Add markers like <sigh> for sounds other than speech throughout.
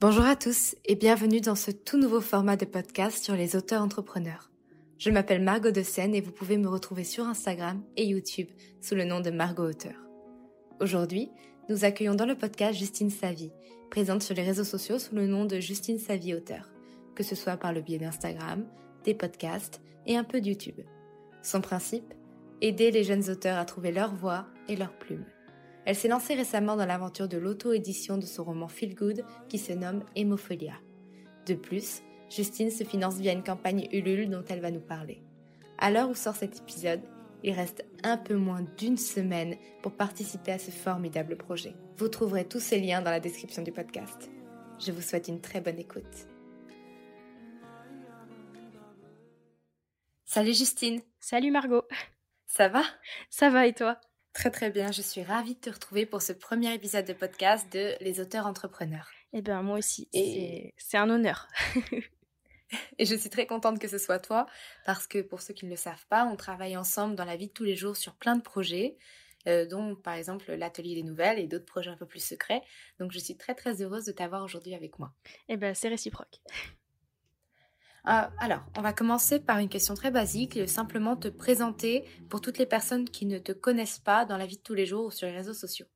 Bonjour à tous et bienvenue dans ce tout nouveau format de podcast sur les auteurs entrepreneurs. Je m'appelle Margot de Seine et vous pouvez me retrouver sur Instagram et YouTube sous le nom de Margot Auteur. Aujourd'hui, nous accueillons dans le podcast Justine Savy, présente sur les réseaux sociaux sous le nom de Justine Savy Auteur, que ce soit par le biais d'Instagram, des podcasts et un peu de YouTube. Son principe Aider les jeunes auteurs à trouver leur voix et leur plume. Elle s'est lancée récemment dans l'aventure de l'auto-édition de son roman Feel Good qui se nomme Hémophilia. De plus, Justine se finance via une campagne Ulule dont elle va nous parler. À l'heure où sort cet épisode, il reste un peu moins d'une semaine pour participer à ce formidable projet. Vous trouverez tous ces liens dans la description du podcast. Je vous souhaite une très bonne écoute. Salut Justine. Salut Margot. Ça va? Ça va et toi? Très très bien, je suis ravie de te retrouver pour ce premier épisode de podcast de Les auteurs entrepreneurs. Eh bien moi aussi, et... c'est un honneur. <laughs> Et je suis très contente que ce soit toi, parce que pour ceux qui ne le savent pas, on travaille ensemble dans la vie de tous les jours sur plein de projets, euh, dont par exemple l'atelier des nouvelles et d'autres projets un peu plus secrets. Donc je suis très très heureuse de t'avoir aujourd'hui avec moi. Eh bien c'est réciproque. <laughs> Euh, alors, on va commencer par une question très basique, simplement te présenter pour toutes les personnes qui ne te connaissent pas dans la vie de tous les jours ou sur les réseaux sociaux.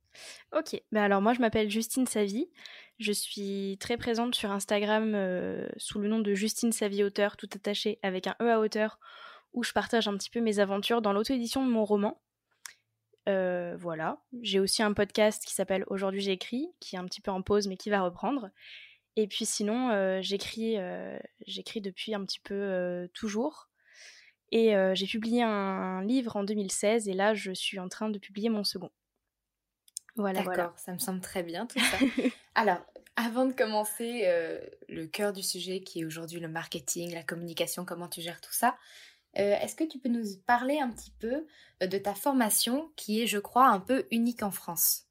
Ok, ben alors moi je m'appelle Justine Savy, je suis très présente sur Instagram euh, sous le nom de Justine Savy Auteur, tout attaché avec un E à hauteur, où je partage un petit peu mes aventures dans l'auto-édition de mon roman. Euh, voilà, j'ai aussi un podcast qui s'appelle Aujourd'hui j'écris, qui est un petit peu en pause mais qui va reprendre. Et puis sinon, euh, j'écris, j'écris depuis un petit peu toujours. Et j'ai publié un livre en 2016 et là je suis en train de publier mon second. Voilà, D'accord, ça me semble très bien tout ça. <laughs> Alors, avant de commencer euh, le cœur du sujet qui est aujourd'hui le marketing, la communication, comment tu gères tout ça, euh, est-ce que tu peux nous parler un petit peu euh, de ta formation qui est, je crois, un peu unique en France?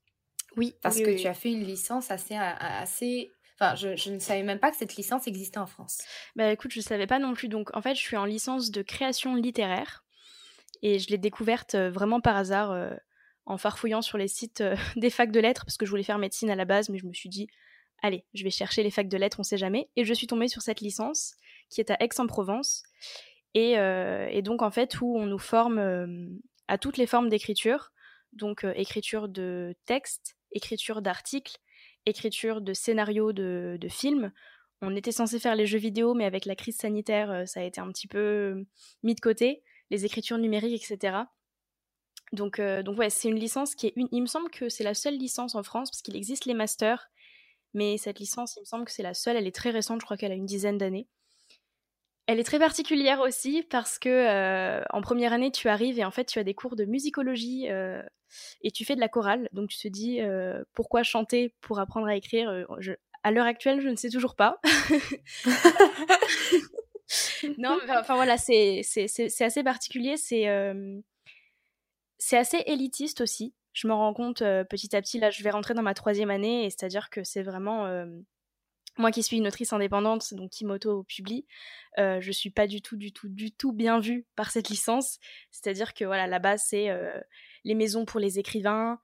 Oui. Parce que tu as fait une licence assez... assez... Enfin, je, ne savais même pas que cette licence existait en France. Bah écoute, je ne savais pas non plus. Donc, en fait, je suis en licence de création littéraire et je l'ai découverte vraiment par hasard en farfouillant sur les sites euh, <laughs> des facs de lettres, parce que je voulais faire médecine à la base, mais je me suis dit, allez, je vais chercher les facs de lettres, on sait jamais. Et je suis tombée sur cette licence qui est à Aix-en-Provence. Et, euh, donc, en fait, où on nous forme euh, à toutes les formes d'écriture. Donc, écriture de texte, écriture d'articles, écriture de scénarios de, de films. On était censé faire les jeux vidéo, mais avec la crise sanitaire, ça a été un petit peu mis de côté. Les écritures numériques, etc. Donc, euh, donc ouais, c'est une licence qui est une. Il me semble que c'est la seule licence en France parce qu'il existe les masters, mais cette licence, il me semble que c'est la seule. Elle est très récente, je crois qu'elle a une dizaine d'années. Elle est très particulière aussi parce que euh, en première année, tu arrives et en fait, tu as des cours de musicologie euh, et tu fais de la chorale. Donc, tu te dis pourquoi chanter pour apprendre à écrire. à l'heure actuelle, je ne sais toujours pas. <laughs> <laughs> non, enfin voilà, c'est assez particulier. C'est c'est assez élitiste aussi. Je me rends compte euh, petit à petit, là je vais rentrer dans ma troisième année, et c'est-à-dire que c'est vraiment... Euh, moi qui suis une autrice indépendante, donc qui m'auto-publie, euh, je suis pas du tout, du tout, du tout bien vue par cette licence. C'est-à-dire que voilà, la base c'est les maisons pour les écrivains,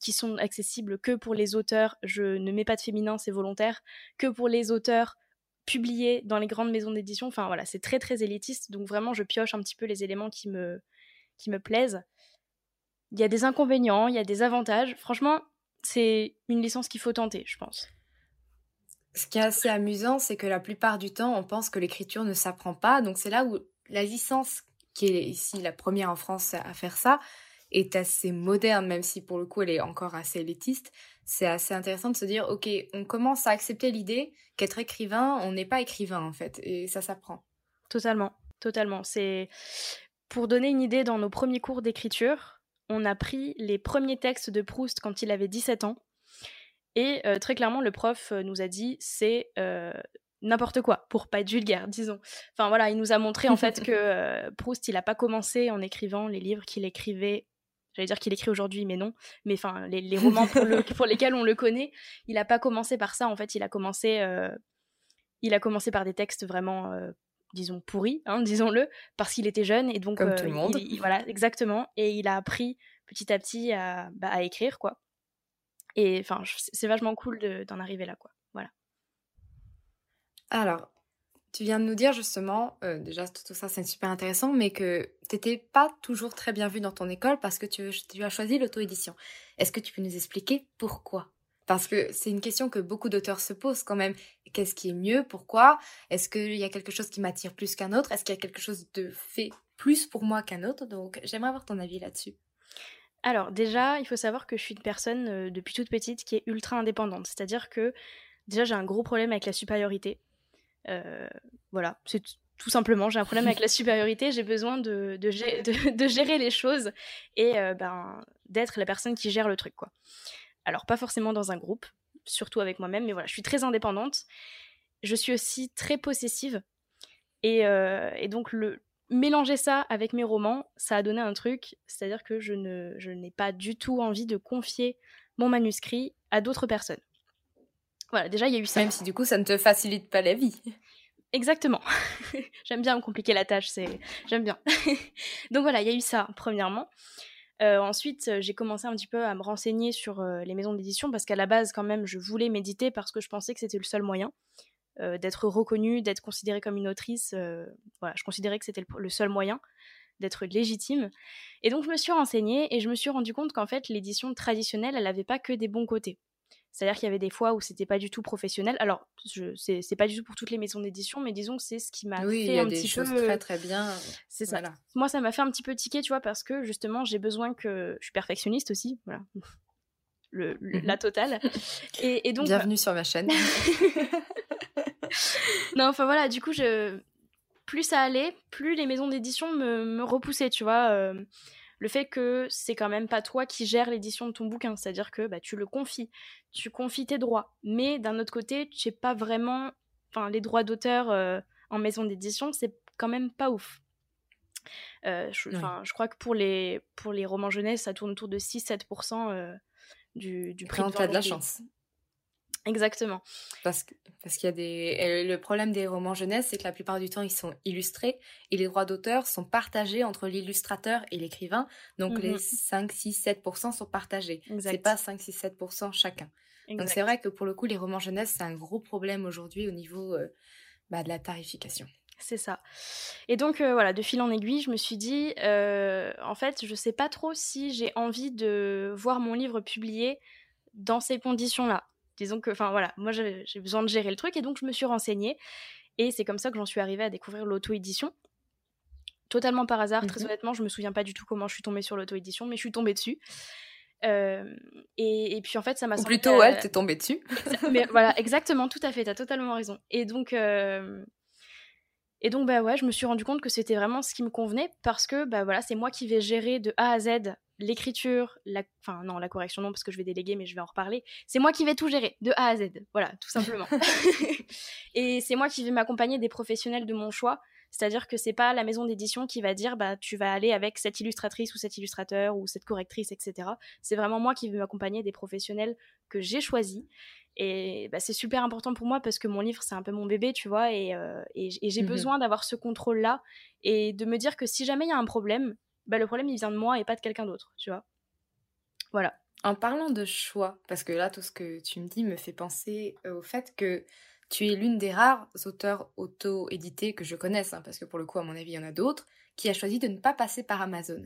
qui sont accessibles que pour les auteurs. Je ne mets pas de féminin, c'est volontaire. Que pour les auteurs publié dans les grandes maisons d'édition. Enfin voilà, c'est très très élitiste, donc vraiment je pioche un petit peu les éléments qui me, qui me plaisent. Il y a des inconvénients, il y a des avantages. Franchement, c'est une licence qu'il faut tenter, je pense. Ce qui est assez amusant, c'est que la plupart du temps, on pense que l'écriture ne s'apprend pas. Donc c'est là où la licence, qui est ici la première en France à faire ça, est assez moderne, même si pour le coup elle est encore assez élitiste. C'est assez intéressant de se dire, ok, on commence à accepter l'idée qu'être écrivain, on n'est pas écrivain en fait, et ça s'apprend. Totalement, totalement. C'est pour donner une idée dans nos premiers cours d'écriture, on a pris les premiers textes de Proust quand il avait 17 ans. Et euh, très clairement, le prof euh, nous a dit c'est euh, n'importe quoi, pour pas être vulgaire, <laughs> disons. Enfin voilà, il nous a montré en fait <laughs> que Proust, il n'a pas commencé en écrivant les livres qu'il écrivait. J'allais dire qu'il écrit aujourd'hui, mais non. Mais enfin, les, romans pour, lesquels on le connaît, il n'a pas commencé par ça. En fait, il a commencé, il a commencé par des textes vraiment disons pourris, hein, <laughs> disons-le, parce qu'il était jeune et donc Comme tout le monde. voilà exactement et il a appris petit à petit à, bah, à écrire quoi et enfin, c'est vachement cool d'en arriver là, quoi. Voilà. Alors, tu viens de nous dire justement, euh, déjà tout ça c'est super intéressant, mais que tu n'étais pas toujours très bien vu dans ton école parce que tu, tu as choisi l'auto-édition. Est-ce que tu peux nous expliquer pourquoi? Parce que c'est une question que beaucoup d'auteurs se posent quand même. Qu'est-ce qui est mieux? Pourquoi? Est-ce qu'il y a quelque chose qui m'attire plus qu'un autre? Est-ce qu'il y a quelque chose de fait plus pour moi qu'un autre? Donc j'aimerais avoir ton avis là-dessus. Alors déjà, il faut savoir que je suis une personne euh, depuis toute petite qui est ultra indépendante. C'est-à-dire que déjà j'ai un gros problème avec la supériorité. Euh, voilà, c'est tout simplement, j'ai un problème avec la <laughs> supériorité, j'ai besoin de, de, gérer les choses et euh, ben, d'être la personne qui gère le truc. quoi. Alors pas forcément dans un groupe, surtout avec moi-même, mais voilà, je suis très indépendante. Je suis aussi très possessive. Et, et donc le, mélanger ça avec mes romans, ça a donné un truc, c'est-à-dire que je, ne, je n'ai pas du tout envie de confier mon manuscrit à d'autres personnes. Voilà, déjà, il y a eu ça. Même si du coup, ça ne te facilite pas la vie. Exactement. <laughs> J'aime bien me compliquer la tâche, c'est... j'aime bien. <laughs> Donc voilà, il y a eu ça, premièrement. Euh, ensuite, j'ai commencé un petit peu à me renseigner sur euh, les maisons d'édition parce qu'à la base, quand même, je voulais méditer parce que je pensais que c'était le seul moyen. Euh, d'être reconnue, d'être considérée comme une autrice. Euh, voilà, je considérais que c'était le, seul moyen d'être légitime. Et donc je me suis renseignée et je me suis rendu compte qu'en fait l'édition traditionnelle, elle n'avait pas que des bons côtés. C'est-à-dire qu'il y avait des fois où c'était pas du tout professionnel. Alors, c'est, pas du tout pour toutes les maisons d'édition, mais disons que c'est ce qui m'a fait un petit choses très très bien. C'est ça. Moi, ça m'a fait un petit peu tiquer, tu vois, parce que justement, j'ai besoin que je suis perfectionniste aussi, voilà, <laughs> le, la totale. <laughs> Et, et donc, bienvenue sur ma chaîne. <laughs> <laughs> non, enfin voilà, du coup, je... plus ça allait, plus les maisons d'édition me, me, repoussaient, tu vois. Euh, le fait que c'est quand même pas toi qui gères l'édition de ton bouquin, c'est-à-dire que bah, tu le confies, tu confies tes droits, mais d'un autre côté, tu sais pas vraiment. Enfin, les droits d'auteur euh, en maison d'édition, c'est quand même pas ouf. Euh, je, je, crois que pour les, pour les romans jeunesse, ça tourne autour de 6-7% du, du prix. Quand de de la chance. Exactement. Parce, parce qu'il y a des. Le problème des romans jeunesse, c'est que la plupart du temps, ils sont illustrés et les droits d'auteur sont partagés entre l'illustrateur et l'écrivain. Donc les 5, 6, 7% sont partagés. C'est pas 5, 6, 7% chacun. Donc c'est vrai que pour le coup, les romans jeunesse, c'est un gros problème aujourd'hui au niveau euh, bah, de la tarification. C'est ça. Et donc euh, voilà, de fil en aiguille, je me suis dit, euh, en fait, je sais pas trop si j'ai envie de voir mon livre publié dans ces conditions-là. Disons que, enfin voilà, moi j'ai besoin de gérer le truc et donc je me suis renseignée. Et c'est comme ça que j'en suis arrivée à découvrir l'auto-édition. Totalement par hasard, très mmh honnêtement, je me souviens pas du tout comment je suis tombée sur l'auto-édition, mais je suis tombée dessus. et, puis en fait, ça m'a semblé. Plutôt, elle, t'es tombée dessus. mais voilà, exactement, tout à fait, t'as totalement raison. Et donc, et donc, bah ouais, je me suis rendu compte que c'était vraiment ce qui me convenait parce que, bah voilà, c'est moi qui vais gérer de A à Z l'écriture, la... enfin non, la correction non parce que je vais déléguer mais je vais en reparler. C'est moi qui vais tout gérer de A à Z, voilà, tout simplement. <laughs> <laughs> et c'est moi qui vais m'accompagner des professionnels de mon choix, c'est-à-dire que c'est pas la maison d'édition qui va dire bah tu vas aller avec cette illustratrice ou cet illustrateur ou cette correctrice, etc. C'est vraiment moi qui vais m'accompagner des professionnels que j'ai choisis. Et bah, c'est super important pour moi parce que mon livre, c'est un peu mon bébé, tu vois, et, euh, et, j'ai mmh besoin d'avoir ce contrôle-là et de me dire que si jamais il y a un problème, bah, le problème il vient de moi et pas de quelqu'un d'autre, tu vois. Voilà. En parlant de choix, parce que là tout ce que tu me dis me fait penser euh, au fait que tu es l'une des rares auteurs auto-édités que je connaisse, hein, parce que pour le coup, à mon avis, il y en a d'autres, qui a choisi de ne pas passer par Amazon.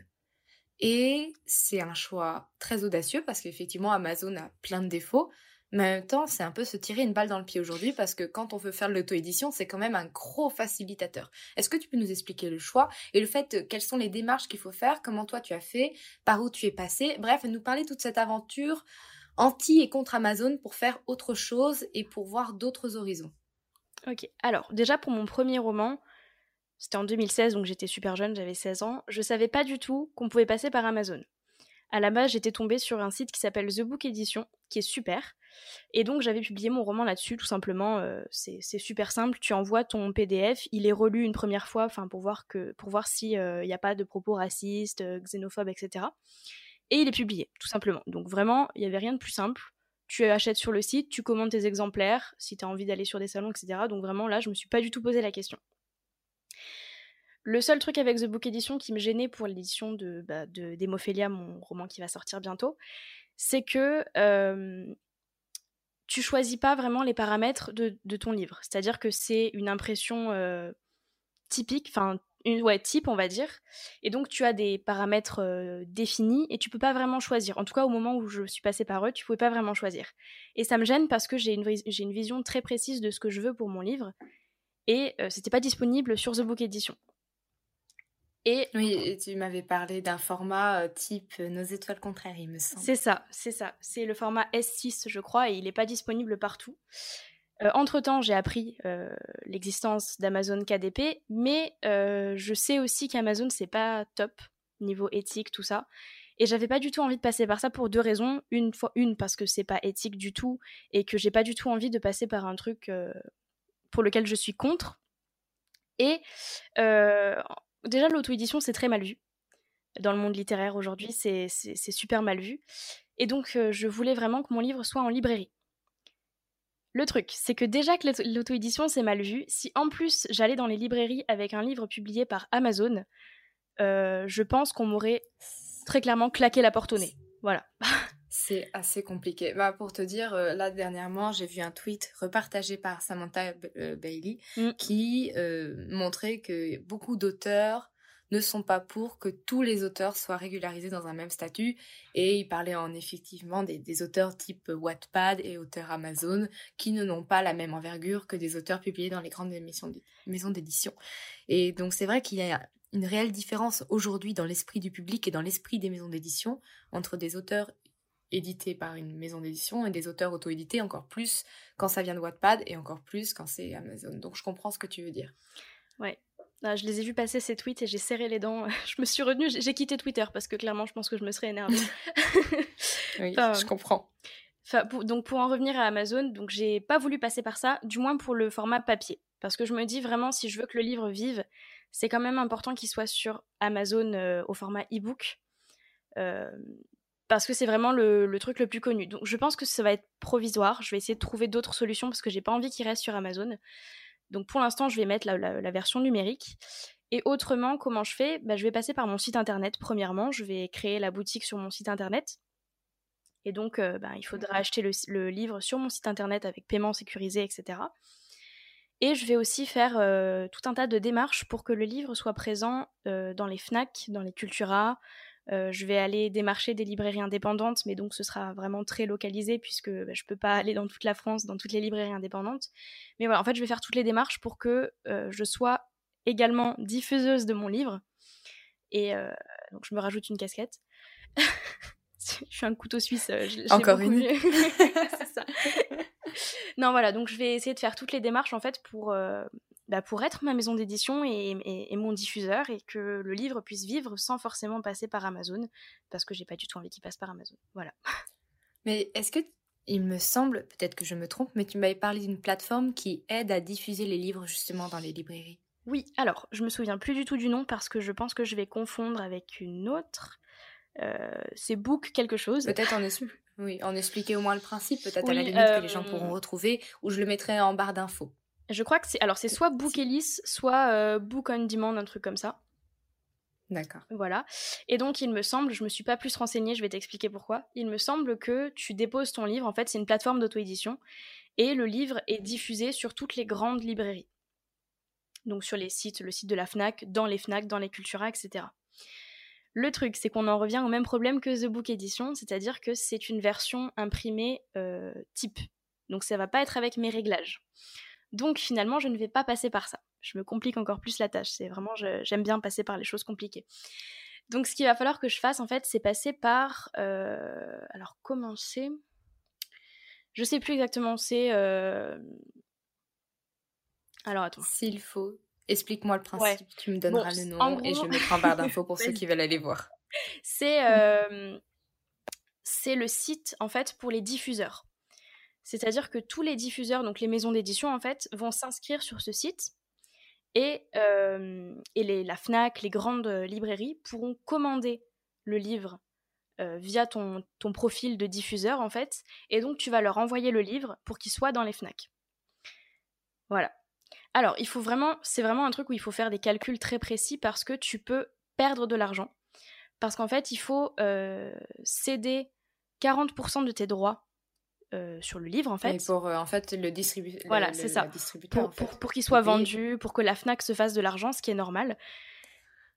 Et c'est un choix très audacieux parce qu'effectivement, Amazon a plein de défauts, mais en même temps, c'est un peu se tirer une balle dans le pied aujourd'hui parce que quand on veut faire de l'auto-édition, c'est quand même un gros facilitateur. Est-ce que tu peux nous expliquer le choix et le fait, euh, quelles sont les démarches qu'il faut faire, comment toi tu as fait, par où tu es passé, bref, nous parler toute cette aventure anti et contre Amazon pour faire autre chose et pour voir d'autres horizons. Ok, alors déjà pour mon premier roman, c'était en 2016, donc j'étais super jeune, j'avais 16 ans, je savais pas du tout qu'on pouvait passer par Amazon. À la base, j'étais tombée sur un site qui s'appelle The Book Edition, qui est super. Et donc, j'avais publié mon roman là-dessus, tout simplement. Euh, c'est super simple. Tu envoies ton PDF, il est relu une première fois, pour voir que, pour voir s'il n'y euh, a pas de propos racistes, euh, xénophobes, etc. Et il est publié, tout simplement. Donc vraiment, il n'y avait rien de plus simple. Tu achètes sur le site, tu commandes tes exemplaires, si tu as envie d'aller sur des salons, etc. Donc vraiment, là, je me suis pas du tout posé la question. Le seul truc avec The Book Edition qui me gênait pour l'édition de, bah, mon roman qui va sortir bientôt, c'est que tu choisis pas vraiment les paramètres de, ton livre. C'est-à-dire que c'est une impression typique, enfin une ouais, type on va dire, et donc tu as des paramètres définis et tu peux pas vraiment choisir. En tout cas au moment où je suis passée par eux, tu pouvais pas vraiment choisir. Et ça me gêne parce que j'ai une, vision très précise de ce que je veux pour mon livre et c'était pas disponible sur The Book Edition. Et oui, tu m'avais parlé d'un format euh, type euh, Nos étoiles contraires, il me semble. C'est ça, c'est ça. C'est le format S6, je crois, et il n'est pas disponible partout. Euh, entre-temps, j'ai appris l'existence d'Amazon KDP, mais je sais aussi qu'Amazon, c'est pas top niveau éthique, tout ça. Et j'avais pas du tout envie de passer par ça pour deux raisons. Une, fois, une parce que c'est pas éthique du tout, et que j'ai pas du tout envie de passer par un truc pour lequel je suis contre. Et déjà, l'auto-édition, c'est très mal vu. Dans le monde littéraire aujourd'hui, c'est super mal vu. Et donc, euh, je voulais vraiment que mon livre soit en librairie. Le truc, c'est que déjà que l'auto-édition, c'est mal vu, si en plus j'allais dans les librairies avec un livre publié par Amazon, euh, je pense qu'on m'aurait très clairement claqué la porte au nez. Voilà. <laughs> C'est assez compliqué. Bah, pour te dire, euh, là dernièrement, j'ai vu un tweet repartagé par Samantha euh, Bailey mm. qui euh, montrait que beaucoup d'auteurs ne sont pas pour que tous les auteurs soient régularisés dans un même statut. Et il parlait en effectivement des, auteurs type Wattpad et auteurs Amazon qui n'ont pas la même envergure que des auteurs publiés dans les grandes maisons d'édition. Et donc c'est vrai qu'il y a une réelle différence aujourd'hui dans l'esprit du public et dans l'esprit des maisons d'édition entre des auteurs édité par une maison d'édition et des auteurs auto-édités encore plus quand ça vient de Wattpad et encore plus quand c'est Amazon. Donc je comprends ce que tu veux dire. Ouais. Ah, je les ai vus passer ces tweets et j'ai serré les dents. <laughs> Je me suis retenue, j'ai quitté Twitter parce que clairement je pense que je me serais énervée. <laughs> oui, je comprends. donc pour en revenir à Amazon, donc j'ai pas voulu passer par ça, du moins pour le format papier, parce que je me dis vraiment si je veux que le livre vive, c'est quand même important qu'il soit sur Amazon euh, au format e-book. Euh, parce que c'est vraiment le, truc le plus connu. Donc je pense que ça va être provisoire. Je vais essayer de trouver d'autres solutions parce que j'ai pas envie qu'il reste sur Amazon. Donc pour l'instant, je vais mettre la, version numérique. Et autrement, comment je fais? Bah, Je vais passer par mon site internet. Premièrement, je vais créer la boutique sur mon site internet. Et donc, euh, bah, il faudra acheter le, livre sur mon site internet avec paiement sécurisé, etc. Et je vais aussi faire euh, tout un tas de démarches pour que le livre soit présent euh, dans les FNAC, dans les Cultura, euh, je vais aller démarcher des librairies indépendantes, mais donc ce sera vraiment très localisé puisque bah, je ne peux pas aller dans toute la France, dans toutes les librairies indépendantes. Mais voilà, en fait, je vais faire toutes les démarches pour que euh, je sois également diffuseuse de mon livre. Et euh, donc, je me rajoute une casquette. <laughs> je suis un couteau suisse. Encore une. <laughs> ça. <laughs> non, voilà, donc je vais essayer de faire toutes les démarches en fait pour, bah, pour être ma maison d'édition et, mon diffuseur et que le livre puisse vivre sans forcément passer par Amazon parce que j'ai pas du tout envie qu'il passe par Amazon. Voilà. <laughs> Mais est-ce que il me semble, peut-être que je me trompe, mais tu m'avais parlé d'une plateforme qui aide à diffuser les livres justement dans les librairies. Oui, alors je me souviens plus du tout du nom parce que je pense que je vais confondre avec une autre. Euh, c'est Book quelque chose. Peut-être en, oui, en expliquer au moins le principe, peut-être à la limite que les gens euh, pourront retrouver, ou je le mettrai en barre d'infos. Je crois que c'est alors c'est soit Book Ellis, soit euh, Book on Demand, un truc comme ça. D'accord. Voilà. Et donc, il me semble, je me suis pas plus renseignée, je vais t'expliquer pourquoi. Il me semble que tu déposes ton livre, en fait, c'est une plateforme d'auto-édition, et le livre est diffusé sur toutes les grandes librairies. Donc, sur les sites, le site de la Fnac, dans les Fnac, dans les Cultura, etc. Le truc, c'est qu'on en revient au même problème que The Book Edition, c'est-à-dire que c'est une version imprimée euh, type. Donc, ça va pas être avec mes réglages. Donc, finalement, je ne vais pas passer par ça je me complique encore plus la tâche. C'est vraiment, j'aime bien passer par les choses compliquées. Donc, ce qu'il va falloir que je fasse, en fait, c'est passer par. Euh, alors, commencer. Je sais plus exactement. C'est. Euh, alors, attends. S'il faut, explique-moi le principe. Tu me donneras le nom et je mettrai en barre <laughs> d'infos pour ceux qui veulent aller voir. C'est. Euh, c'est le site, en fait, pour les diffuseurs. C'est-à-dire que tous les diffuseurs, donc les maisons d'édition, en fait, vont s'inscrire sur ce site et, et la FNAC, les grandes librairies pourront commander le livre via ton, ton, profil de diffuseur en fait, et donc tu vas leur envoyer le livre pour qu'il soit dans les FNAC. Voilà. Alors, il faut vraiment, c'est vraiment un truc où il faut faire des calculs très précis parce que tu peux perdre de l'argent. Parce qu'en fait, il faut céder 40% de tes droits euh, sur le livre en fait. Et pour euh, en fait le distributeur. Voilà, c'est ça. Pour, pour, qu'il soit vendu, pour que la Fnac se fasse de l'argent, ce qui est normal.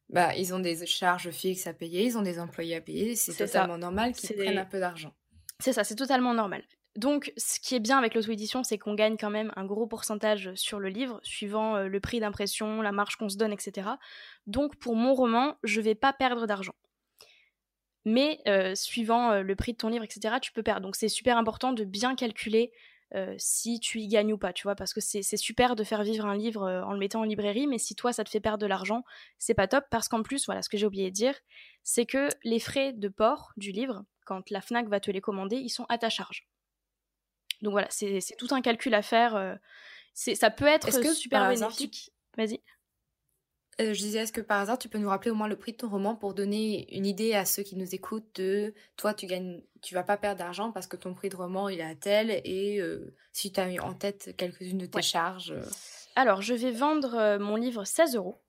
Bah, ils ont des charges fixes à payer, ils ont des employés à payer, c'est totalement normal qu'ils prennent un peu d'argent. C'est ça, c'est totalement normal. Donc, ce qui est bien avec l'auto-édition, c'est qu'on gagne quand même un gros pourcentage sur le livre, suivant euh, le prix d'impression, la marge qu'on se donne, etc. Donc, pour mon roman, je vais pas perdre d'argent mais euh, suivant euh, le prix de ton livre, etc., tu peux perdre. Donc c'est super important de bien calculer euh, si tu y gagnes ou pas, tu vois, parce que c'est super de faire vivre un livre en le mettant en librairie, mais si toi ça te fait perdre de l'argent, c'est pas top, parce qu'en plus, voilà, ce que j'ai oublié de dire, c'est que les frais de port du livre, quand la FNAC va te les commander, ils sont à ta charge. Donc voilà, c'est tout un calcul à faire. ça peut être super bénéfique. Vas-y. Euh, je disais, est-ce que par hasard, tu peux nous rappeler au moins le prix de ton roman pour donner une idée à ceux qui nous écoutent de toi, tu gagnes, tu vas pas perdre d'argent parce que ton prix de roman il est à tel et euh, si tu as en tête quelques-unes de tes charges. Euh. Alors, je vais vendre mon livre 16 euros.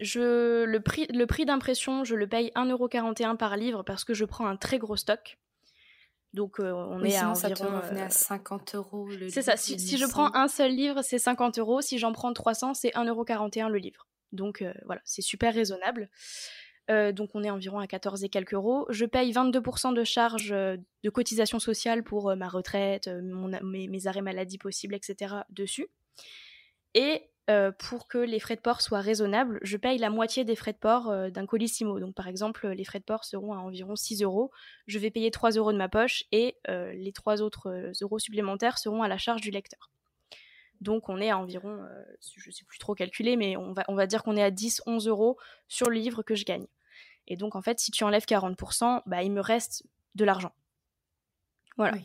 Je, le prix, le prix d'impression, je le paye 1,41€ par livre parce que je prends un très gros stock. Donc euh, on est à environ. Ça à 50 euros le C'est ça. Si, je prends un seul livre, c'est 50 euros. Si j'en prends 300, c'est 1,41€ le livre. Donc euh, voilà, c'est super raisonnable. Euh, donc on est environ à 14 et quelques euros. Je paye 22% de charges de cotisation sociale pour ma retraite, mes, mes, arrêts maladie possibles, etc. dessus. Et euh, pour que les frais de port soient raisonnables, je paye la moitié des frais de port euh, d'un colissimo. Donc par exemple, les frais de port seront à environ 6 euros. Je vais payer 3 euros de ma poche et euh, les 3 autres euros supplémentaires seront à la charge du lecteur. Donc on est à environ, je ne sais plus trop calculer, mais on va, on va dire qu'on est à 10-11 euros sur le livre que je gagne. Et donc en fait, si tu enlèves 40%, bah, il me reste de l'argent. Voilà.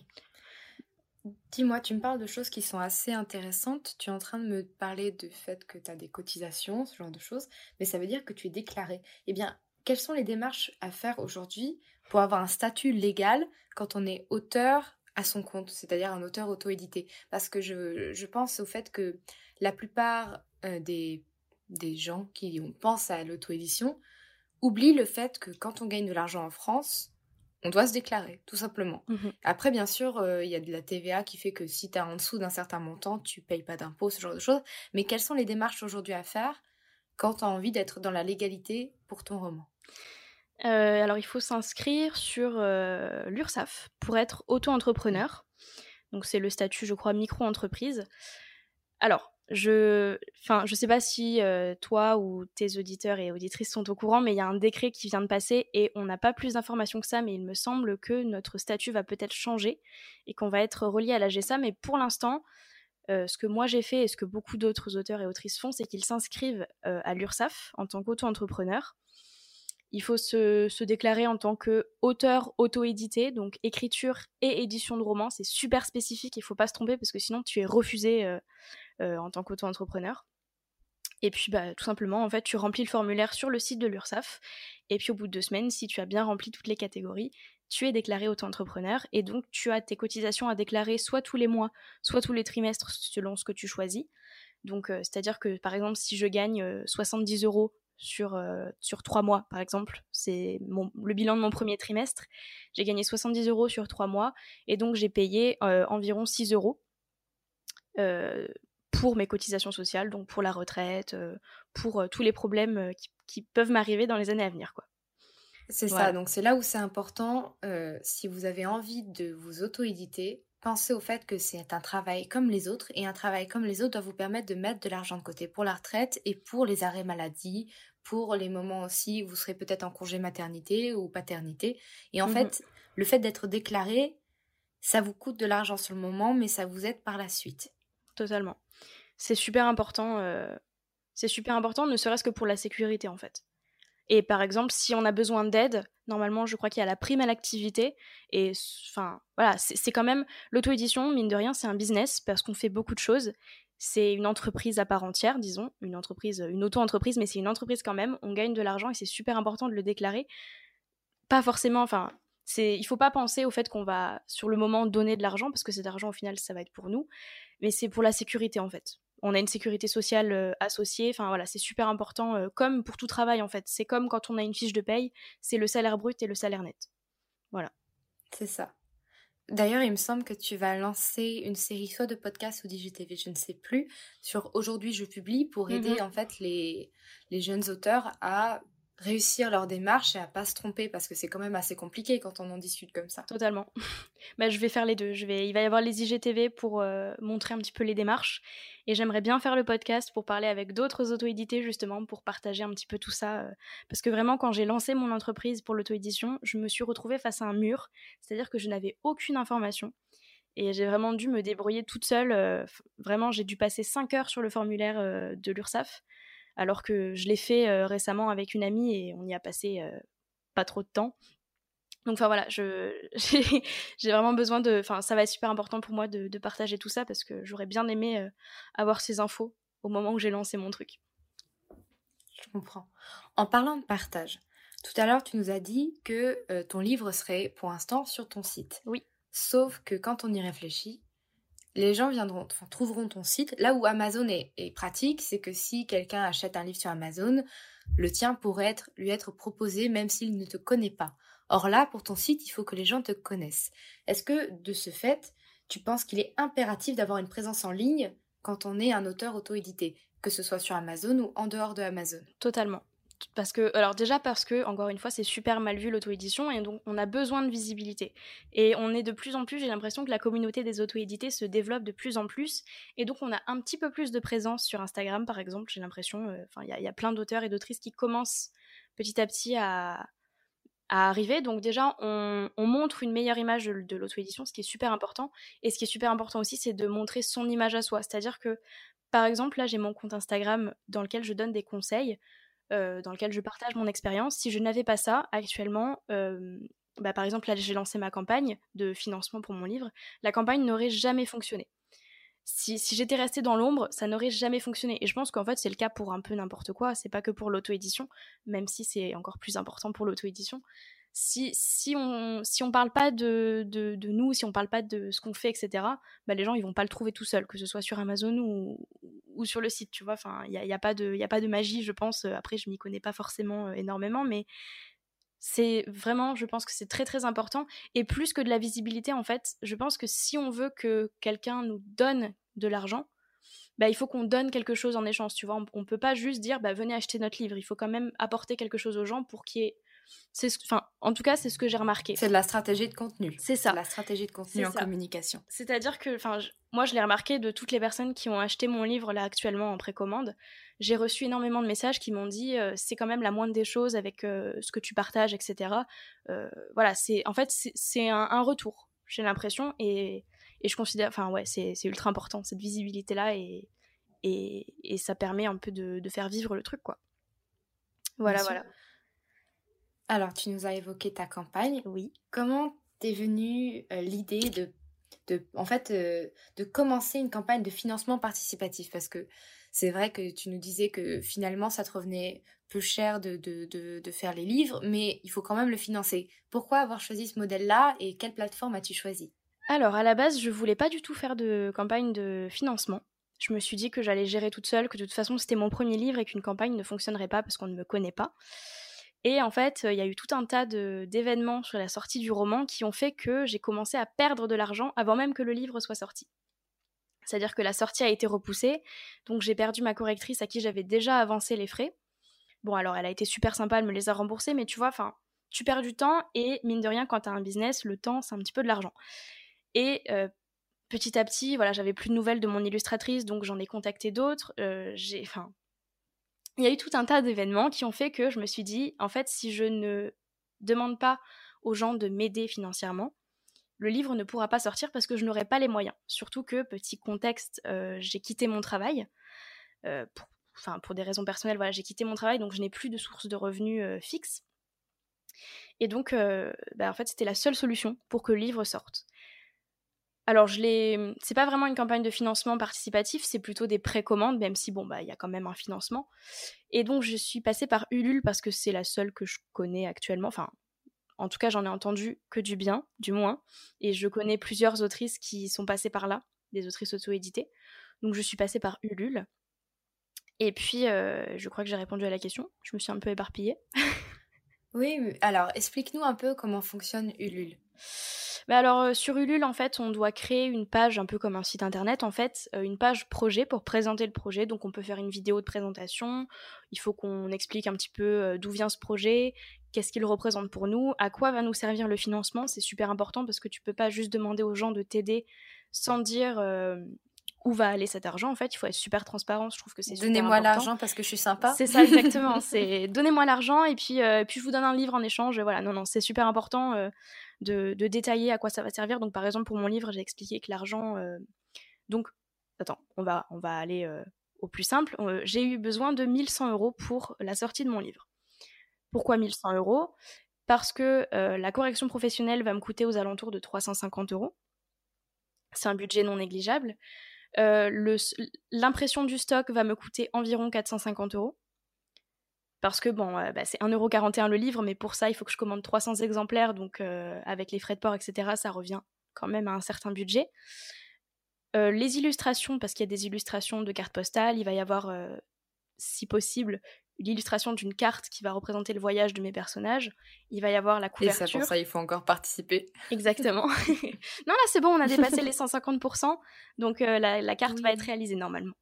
Dis-moi, tu me parles de choses qui sont assez intéressantes. Tu es en train de me parler du fait que tu as des cotisations, ce genre de choses, mais ça veut dire que tu es déclaré. Eh bien, quelles sont les démarches à faire aujourd'hui pour avoir un statut légal quand on est auteur à son compte, c'est-à-dire un auteur auto-édité? Parce que je, pense au fait que la plupart euh, des, des gens qui pensent à l'auto-édition oublient le fait que quand on gagne de l'argent en France, on doit se déclarer, tout simplement. Mhm. Après, bien sûr, euh, il y a de la TVA qui fait que si tu es en dessous d'un certain montant, tu payes pas d'impôts, ce genre de choses. Mais quelles sont les démarches aujourd'hui à faire quand tu as envie d'être dans la légalité pour ton roman? Euh, Alors, il faut s'inscrire sur euh, l'URSSAF pour être auto-entrepreneur. Donc, c'est le statut, je crois, micro-entreprise. Alors, je, enfin, je sais pas si euh, toi ou tes auditeurs et auditrices sont au courant, mais il y a un décret qui vient de passer et on n'a pas plus d'informations que ça, mais il me semble que notre statut va peut-être changer et qu'on va être relié à la GSA. Mais pour l'instant, euh, ce que moi j'ai fait et ce que beaucoup d'autres auteurs et autrices font, c'est qu'ils s'inscrivent euh, à l'URSSAF en tant qu'auto-entrepreneur il faut se, déclarer en tant qu'auteur auto-édité, donc écriture et édition de romans. C'est super spécifique, il ne faut pas se tromper parce que sinon tu es refusé en tant qu'auto-entrepreneur. Et puis bah, tout simplement, en fait, tu remplis le formulaire sur le site de l'URSSAF. Et puis au bout de deux semaines, si tu as bien rempli toutes les catégories, tu es déclaré auto-entrepreneur. Et donc tu as tes cotisations à déclarer soit tous les mois, soit tous les trimestres selon ce que tu choisis. Donc euh, c'est-à-dire que par exemple, si je gagne 70 euros sur, sur trois mois, par exemple. C'est le bilan de mon premier trimestre. J'ai gagné 70 euros sur trois mois et donc j'ai payé environ 6 euros pour mes cotisations sociales, donc pour la retraite, pour tous les problèmes qui, peuvent m'arriver dans les années à venir. quoi. C'est ça, donc c'est là où c'est important, si vous avez envie de vous auto-éditer, pensez au fait que c'est un travail comme les autres, et un travail comme les autres doit vous permettre de mettre de l'argent de côté pour la retraite et pour les arrêts maladie, pour les moments aussi où vous serez peut-être en congé maternité ou paternité. Et en mmh fait, le fait d'être déclaré, ça vous coûte de l'argent sur le moment, mais ça vous aide par la suite. Totalement. C'est super important. C'est super important, ne serait-ce que pour la sécurité en fait. Et par exemple, si on a besoin d'aide, normalement, je crois qu'il y a la prime à l'activité. Et enfin, voilà, c'est quand même l'auto-édition, mine de rien, c'est un business parce qu'on fait beaucoup de choses. C'est une entreprise à part entière, disons, une entreprise, une auto-entreprise, mais c'est une entreprise quand même. On gagne de l'argent et c'est super important de le déclarer. Pas forcément, enfin, il faut pas penser au fait qu'on va sur le moment donner de l'argent parce que cet argent au final ça va être pour nous, mais c'est pour la sécurité en fait on a une sécurité sociale associée. Enfin voilà, c'est super important, comme pour tout travail en fait. C'est comme quand on a une fiche de paye, c'est le salaire brut et le salaire net. Voilà. C'est ça. D'ailleurs, il me semble que tu vas lancer une série soit de podcasts ou d'IGTV, je ne sais plus, sur Aujourd'hui je publie pour mmh aider en fait les, les jeunes auteurs à réussir leur démarche et à pas se tromper parce que c'est quand même assez compliqué quand on en discute comme ça. Totalement. <laughs> bah, je vais faire les deux. Je vais... Il va y avoir les IGTV pour euh, montrer un petit peu les démarches et j'aimerais bien faire le podcast pour parler avec d'autres auto-édités justement pour partager un petit peu tout ça. Euh, parce que vraiment quand j'ai lancé mon entreprise pour l'auto-édition, je me suis retrouvée face à un mur, c'est-à-dire que je n'avais aucune information. Et j'ai vraiment dû me débrouiller toute seule. Euh, vraiment, j'ai dû passer 5 heures sur le formulaire de l'URSSAF alors que je l'ai fait récemment avec une amie et on y a passé pas trop de temps. Donc enfin voilà, <laughs> j'ai vraiment besoin de, enfin ça va être super important pour moi de, partager tout ça parce que j'aurais bien aimé euh, avoir ces infos au moment où j'ai lancé mon truc. Je comprends. En parlant de partage, tout à l'heure tu nous as dit que ton livre serait pour l'instant sur ton site. Oui. Sauf que quand on y réfléchit, les gens viendront, trouveront ton site. Là où Amazon est, pratique, c'est que si quelqu'un achète un livre sur Amazon, le tien pourrait lui être proposé même s'il ne te connaît pas. Or là, pour ton site, il faut que les gens te connaissent. Est-ce que, de ce fait, tu penses qu'il est impératif d'avoir une présence en ligne quand on est un auteur auto-édité, que ce soit sur Amazon ou en dehors de Amazon? Totalement parce que alors déjà parce que encore une fois c'est super mal vu l'auto-édition et donc on a besoin de visibilité. Et on est de plus en plus j'ai l'impression que la communauté des auto-édités se développe de plus en plus et donc on a un petit peu plus de présence sur Instagram par exemple j'ai l'impression euh, enfin il y, a plein d'auteurs et d'autrices qui commencent petit à petit à, arriver. Donc déjà on, montre une meilleure image de, de l'auto-édition ce qui est super important et ce qui est super important aussi c'est de montrer son image à soi. C'est à dire que par exemple là j'ai mon compte Instagram dans lequel je donne des conseils euh, dans lequel je partage mon expérience. Si je n'avais pas ça, actuellement, euh, bah, par exemple, là, j'ai lancé ma campagne de financement pour mon livre, la campagne n'aurait jamais fonctionné. Si, si j'étais restée dans l'ombre, ça n'aurait jamais fonctionné. Et je pense qu'en fait, c'est le cas pour un peu n'importe quoi. C'est pas que pour l'auto-édition, même si c'est encore plus important pour l'auto-édition si, on si on parle pas de, de, nous, si on parle pas de ce qu'on fait, etc., bah les gens ils vont pas le trouver tout seuls, que ce soit sur Amazon ou, ou sur le site, tu vois. Enfin, il n'y a, y a, pas de, a pas de magie, je pense. Après, je m'y connais pas forcément euh, énormément, mais c'est vraiment, je pense que c'est très très important. Et plus que de la visibilité, en fait, je pense que si on veut que quelqu'un nous donne de l'argent, bah, il faut qu'on donne quelque chose en échange, tu vois. On, on peut pas juste dire, bah, venez acheter notre livre. Il faut quand même apporter quelque chose aux gens pour qu'il y ait c'est enfin, en tout cas, c'est ce que j'ai remarqué. C'est de la stratégie de contenu. C'est ça. la stratégie de contenu en communication. C'est-à-dire que, enfin, moi, je l'ai remarqué de toutes les personnes qui ont acheté mon livre là actuellement en précommande. J'ai reçu énormément de messages qui m'ont dit euh, c'est quand même la moindre des choses avec euh, ce que tu partages, etc. Euh, voilà, c'est en fait c'est un, retour. J'ai l'impression et, et, je considère, enfin ouais, c'est ultra important cette visibilité là et, et, et ça permet un peu de, de faire vivre le truc quoi. Voilà, voilà. Alors, tu nous as évoqué ta campagne. Oui. Comment t'es venue euh, l'idée de, de, en fait, euh, de commencer une campagne de financement participatif? Parce que c'est vrai que tu nous disais que finalement, ça te revenait peu cher de, de, de, faire les livres, mais il faut quand même le financer. Pourquoi avoir choisi ce modèle-là et quelle plateforme as-tu choisi? Alors, à la base, je voulais pas du tout faire de campagne de financement. Je me suis dit que j'allais gérer toute seule, que de toute façon c'était mon premier livre et qu'une campagne ne fonctionnerait pas parce qu'on ne me connaît pas. Et en fait, il y a eu tout un tas d'événements sur la sortie du roman qui ont fait que j'ai commencé à perdre de l'argent avant même que le livre soit sorti. C'est-à-dire que la sortie a été repoussée, donc j'ai perdu ma correctrice à qui j'avais déjà avancé les frais. Bon, alors elle a été super sympa, elle me les a remboursés, mais tu vois, enfin, tu perds du temps et mine de rien, quand tu as un business, le temps, c'est un petit peu de l'argent. Et euh, petit à petit, voilà, j'avais plus de nouvelles de mon illustratrice, donc j'en ai contacté d'autres. Euh, j'ai, enfin, il y a eu tout un tas d'événements qui ont fait que je me suis dit, en fait, si je ne demande pas aux gens de m'aider financièrement, le livre ne pourra pas sortir parce que je n'aurai pas les moyens. Surtout que, petit contexte, euh, j'ai quitté mon travail. pour, enfin, pour des raisons personnelles, j'ai quitté mon travail, donc je n'ai plus de source de revenus fixe. Et donc, bah, en fait, c'était la seule solution pour que le livre sorte. Alors, je l'ai. C'est pas vraiment une campagne de financement participatif, c'est plutôt des précommandes, même si bon, bah, il y a quand même un financement. Et donc, je suis passée par Ulule parce que c'est la seule que je connais actuellement. Enfin, en tout cas, j'en ai entendu que du bien, du moins. Et je connais plusieurs autrices qui sont passées par là, des autrices auto-éditées. Donc, je suis passée par Ulule. Et puis, je crois que j'ai répondu à la question. Je me suis un peu éparpillée. oui, alors explique-nous un peu comment fonctionne Ulule. Bah alors euh, sur Ulule en fait on doit créer une page un peu comme un site internet en fait euh, une page projet pour présenter le projet. Donc on peut faire une vidéo de présentation. Il faut qu'on explique un petit peu euh, d'où vient ce projet qu'est-ce qu'il représente pour nous à quoi va nous servir le financement. C'est super important parce que tu peux pas juste demander aux gens de t'aider sans dire où va aller cet argent. En fait il faut être super transparent. Je trouve que c'est donnez-moi l'argent parce que je suis sympa. C'est ça exactement. <laughs> C'est donnez-moi l'argent et puis puis je vous donne un livre en échange. Voilà. Non non c'est super important de, détailler à quoi ça va servir. Donc, par exemple, pour mon livre, j'ai expliqué que l'argent. Euh, donc, attends, on va, aller euh, au plus simple. Euh, j'ai eu besoin de 1100 euros pour la sortie de mon livre. Pourquoi 1100 euros? Parce que la correction professionnelle va me coûter aux alentours de 350 euros. C'est un budget non négligeable. L'impression du stock va me coûter environ 450 euros parce que bon, euh, bah, c'est 1,41€ le livre, mais pour ça, il faut que je commande 300 exemplaires, donc euh, avec les frais de port, etc., ça revient quand même à un certain budget. Euh, les illustrations, parce qu'il y a des illustrations de cartes postales, il va y avoir, si possible, l'illustration d'une carte qui va représenter le voyage de mes personnages. Il va y avoir la couverture. Et ça, pour ça, il faut encore participer. Exactement. <laughs> <laughs> non, là, c'est bon, on a dépassé les 150%, donc euh, la, carte va être réalisée normalement.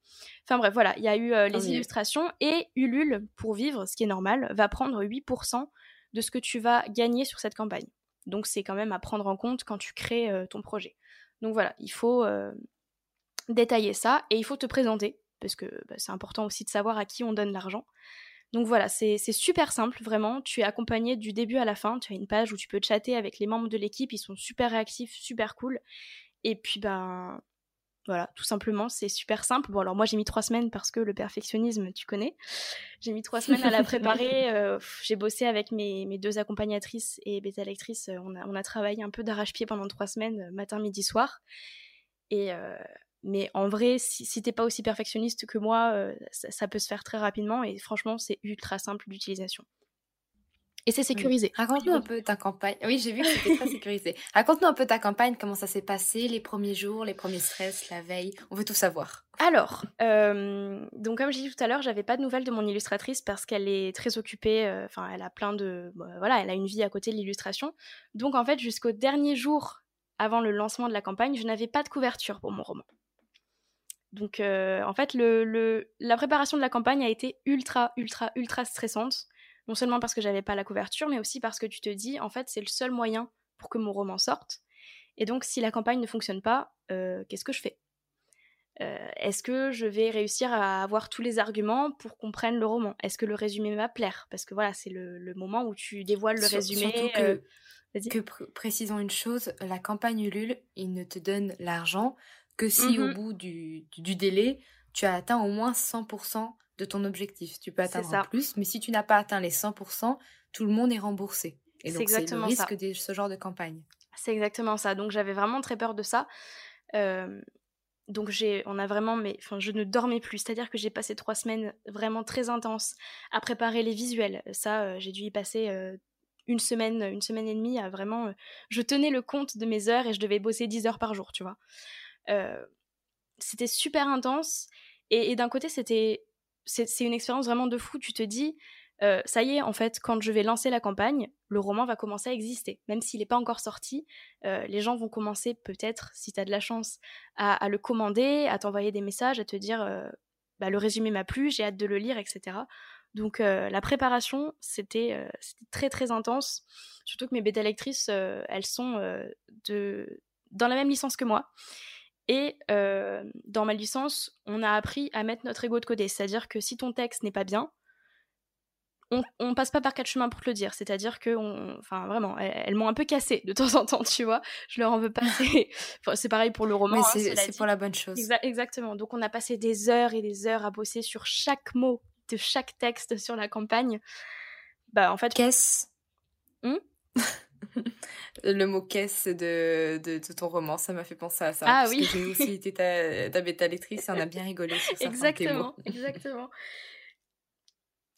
Enfin bref, voilà, il y a eu euh, les illustrations et Ulule, pour vivre, ce qui est normal, va prendre 8% de ce que tu vas gagner sur cette campagne. Donc c'est quand même à prendre en compte quand tu crées euh, ton projet. Donc voilà, il faut détailler ça et il faut te présenter parce que bah, c'est important aussi de savoir à qui on donne l'argent. Donc voilà, c'est super simple, vraiment. Tu es accompagné du début à la fin. Tu as une page où tu peux chatter avec les membres de l'équipe. Ils sont super réactifs, super cool. Et puis, ben voilà, tout simplement, c'est super simple. Bon, alors moi, j'ai mis trois semaines parce que le perfectionnisme, tu connais. J'ai mis trois semaines à la préparer. <laughs> Euh, j'ai bossé avec mes, deux accompagnatrices et bêta lectrices. On a, on a travaillé un peu d'arrache-pied pendant trois semaines, matin, midi, soir. Et, euh, mais en vrai, si, si t'es pas aussi perfectionniste que moi, euh, ça, peut se faire très rapidement et franchement, c'est ultra simple d'utilisation. Et c'est sécurisé. Raconte-nous un peu ta campagne. Oui, j'ai vu que c'était très sécurisé. <laughs> Raconte-nous un peu ta campagne, comment ça s'est passé, les premiers jours, les premiers stress, la veille. On veut tout savoir. Alors, euh, donc comme j'ai dit tout à l'heure, j'avais pas de nouvelles de mon illustratrice parce qu'elle est très occupée. Euh, enfin, elle a plein de, bah, voilà, elle a une vie à côté de l'illustration. Donc en fait, jusqu'au dernier jour avant le lancement de la campagne, je n'avais pas de couverture pour mon roman. Donc euh, en fait, le, la préparation de la campagne a été ultra, ultra, ultra stressante. Non seulement parce que j'avais pas la couverture, mais aussi parce que tu te dis, en fait, c'est le seul moyen pour que mon roman sorte. Et donc, si la campagne ne fonctionne pas, euh, qu'est-ce que je fais? Euh, Est-ce que je vais réussir à avoir tous les arguments pour qu'on prenne le roman? Est-ce que le résumé va plaire? Parce que voilà, c'est le, moment où tu dévoiles le résumé. que, que précisons une chose, la campagne Ulule, il ne te donne l'argent que si au mmh bout du, délai, tu as atteint au moins 100% de ton objectif. Tu peux atteindre plus, mais si tu n'as pas atteint les 100%, tout le monde est remboursé. Et donc, c'est le risque de ce genre de campagne. C'est exactement ça. Donc, j'avais vraiment très peur de ça. donc, j'ai, on a vraiment, mais, enfin, je ne dormais plus. C'est-à-dire que j'ai passé trois semaines vraiment très intenses à préparer les visuels. Ça, euh, j'ai dû y passer euh, une semaine, une semaine et demie à vraiment. je tenais le compte de mes heures et je devais bosser 10 heures par jour, tu vois. Euh, c'était super intense. Et, d'un côté, c'était c'est une expérience vraiment de fou. Tu te dis, ça y est, en fait, quand je vais lancer la campagne, le roman va commencer à exister. Même s'il n'est pas encore sorti, les gens vont commencer peut-être, si tu as de la chance, à, le commander, à t'envoyer des messages, à te dire bah, le résumé m'a plu, j'ai hâte de le lire, etc. Donc la préparation, c'était très très intense. Surtout que mes bêta lectrices, elles sont de, dans la même licence que moi. Et dans ma licence, on a appris à mettre notre ego de côté. C'est-à-dire que si ton texte n'est pas bien, on, on, passe pas par quatre chemins pour te le dire. C'est-à-dire que, enfin, vraiment, elles, m'ont un peu cassé de temps en temps, tu vois. Je leur en veux pas. <laughs> c'est pareil pour le roman. Mais hein, c'est pour la bonne chose. exactement. Donc, on a passé des heures et des heures à bosser sur chaque mot de chaque texte sur la campagne. Bah, en fait. Qu'est-ce hmm <laughs> <laughs> le mot caisse de, de, ton roman, ça m'a fait penser à ça. Ah parce oui. J'ai aussi <laughs> été ta, ta bêta lectrice et on a bien rigolé sur ça. Exactement, exactement.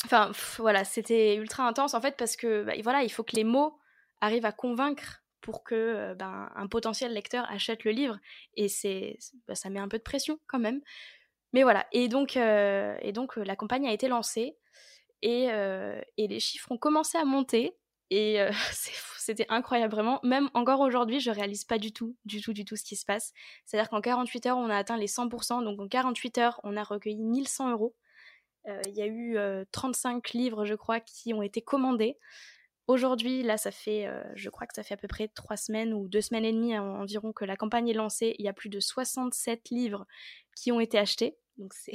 Enfin, voilà, c'était ultra intense en fait parce que bah, voilà, il faut que les mots arrivent à convaincre pour que euh, ben, un potentiel lecteur achète le livre et c'est bah, ça met un peu de pression quand même. Mais voilà, et donc, euh, et donc euh, la campagne a été lancée et, et les chiffres ont commencé à monter et <laughs> c'était incroyable, vraiment. Même encore aujourd'hui, je réalise pas du tout, du tout, du tout ce qui se passe. C'est-à-dire qu'en 48 heures, on a atteint les 100%. Donc en 48 heures, on a recueilli 1100 euros. Il y a eu 35 livres, je crois, qui ont été commandés. Aujourd'hui, là, ça fait, je crois que ça fait à peu près trois semaines ou deux semaines et demie environ que la campagne est lancée. Il y a plus de 67 livres qui ont été achetés. Donc c'est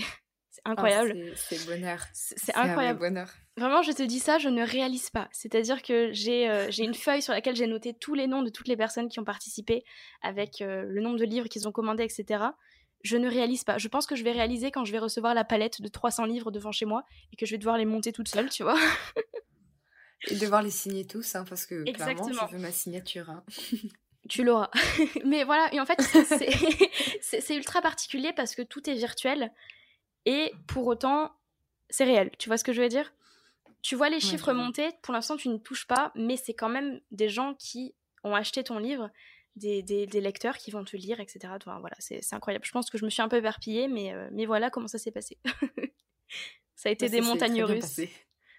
ah, incroyable. c'est bonheur. C'est incroyable. bonheur. Vraiment, je te dis ça, je ne réalise pas. C'est-à-dire que j'ai euh, une feuille sur laquelle j'ai noté tous les noms de toutes les personnes qui ont participé, avec euh, le nombre de livres qu'ils ont commandés, etc. Je ne réalise pas. Je pense que je vais réaliser quand je vais recevoir la palette de 300 livres devant chez moi et que je vais devoir les monter toute seule, tu vois. et devoir les signer tous, hein, parce que Exactement. clairement, je veux ma signature. Hein. tu l'auras. <laughs> Mais voilà, et en fait, <laughs> c'est ultra particulier parce que tout est virtuel et pour autant, c'est réel. Tu vois ce que je veux dire? Tu vois les chiffres monter, pour l'instant, tu ne touches pas, mais c'est quand même des gens qui ont acheté ton livre, des, lecteurs qui vont te lire, etc. voilà, c'est incroyable. Je pense que je me suis un peu éparpillée, mais, euh, mais voilà comment ça s'est passé. <laughs> ça a été des montagnes russes.